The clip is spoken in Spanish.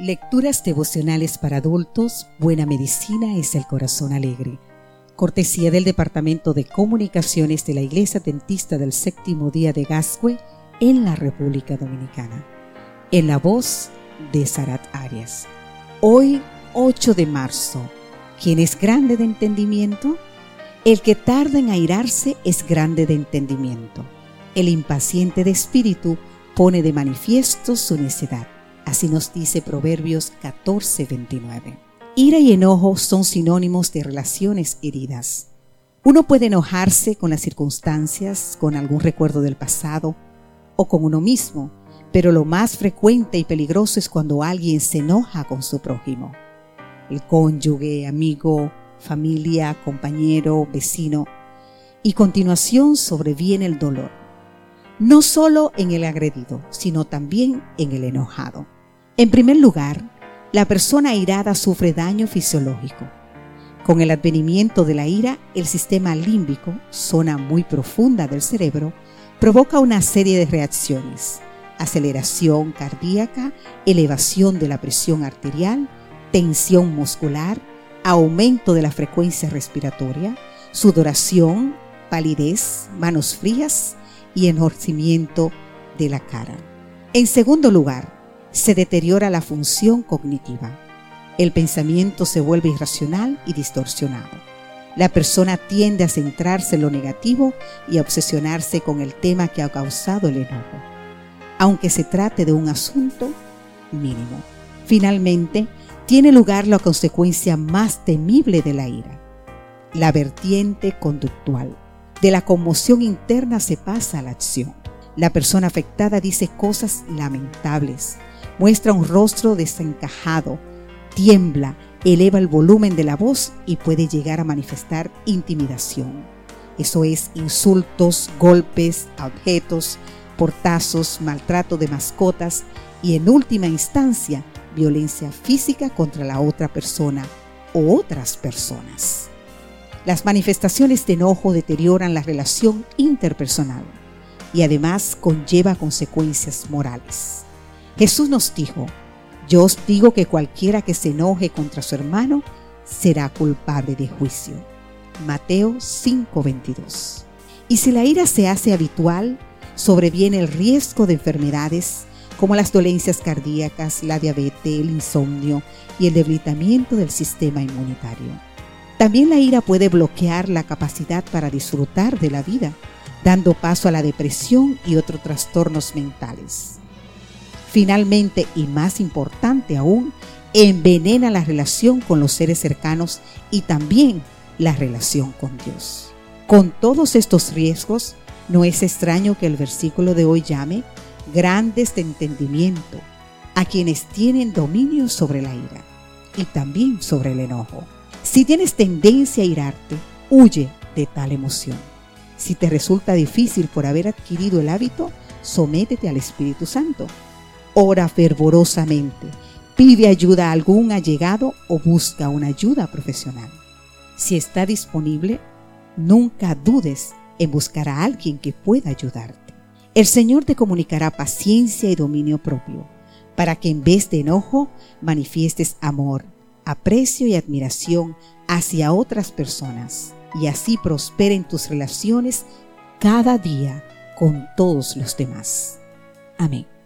Lecturas devocionales para adultos, Buena Medicina es el Corazón Alegre. Cortesía del Departamento de Comunicaciones de la Iglesia Dentista del Séptimo Día de Gascue en la República Dominicana. En la voz de Sarat Arias. Hoy, 8 de marzo. ¿Quién es grande de entendimiento? El que tarda en airarse es grande de entendimiento. El impaciente de espíritu pone de manifiesto su necedad. Así nos dice Proverbios 14:29. Ira y enojo son sinónimos de relaciones heridas. Uno puede enojarse con las circunstancias, con algún recuerdo del pasado o con uno mismo, pero lo más frecuente y peligroso es cuando alguien se enoja con su prójimo. El cónyuge, amigo, familia, compañero, vecino. Y continuación sobreviene el dolor no solo en el agredido, sino también en el enojado. En primer lugar, la persona irada sufre daño fisiológico. Con el advenimiento de la ira, el sistema límbico, zona muy profunda del cerebro, provoca una serie de reacciones. Aceleración cardíaca, elevación de la presión arterial, tensión muscular, aumento de la frecuencia respiratoria, sudoración, palidez, manos frías, y enhorcimiento de la cara. En segundo lugar, se deteriora la función cognitiva. El pensamiento se vuelve irracional y distorsionado. La persona tiende a centrarse en lo negativo y a obsesionarse con el tema que ha causado el enojo, aunque se trate de un asunto mínimo. Finalmente, tiene lugar la consecuencia más temible de la ira, la vertiente conductual. De la conmoción interna se pasa a la acción. La persona afectada dice cosas lamentables, muestra un rostro desencajado, tiembla, eleva el volumen de la voz y puede llegar a manifestar intimidación. Eso es insultos, golpes, objetos, portazos, maltrato de mascotas y en última instancia violencia física contra la otra persona o otras personas. Las manifestaciones de enojo deterioran la relación interpersonal y además conlleva consecuencias morales. Jesús nos dijo, yo os digo que cualquiera que se enoje contra su hermano será culpable de juicio. Mateo 5:22. Y si la ira se hace habitual, sobreviene el riesgo de enfermedades como las dolencias cardíacas, la diabetes, el insomnio y el debilitamiento del sistema inmunitario. También la ira puede bloquear la capacidad para disfrutar de la vida, dando paso a la depresión y otros trastornos mentales. Finalmente, y más importante aún, envenena la relación con los seres cercanos y también la relación con Dios. Con todos estos riesgos, no es extraño que el versículo de hoy llame grandes de entendimiento a quienes tienen dominio sobre la ira y también sobre el enojo. Si tienes tendencia a irarte, huye de tal emoción. Si te resulta difícil por haber adquirido el hábito, sométete al Espíritu Santo. Ora fervorosamente, pide ayuda a algún allegado o busca una ayuda profesional. Si está disponible, nunca dudes en buscar a alguien que pueda ayudarte. El Señor te comunicará paciencia y dominio propio, para que en vez de enojo manifiestes amor, aprecio y admiración hacia otras personas y así prosperen tus relaciones cada día con todos los demás. Amén.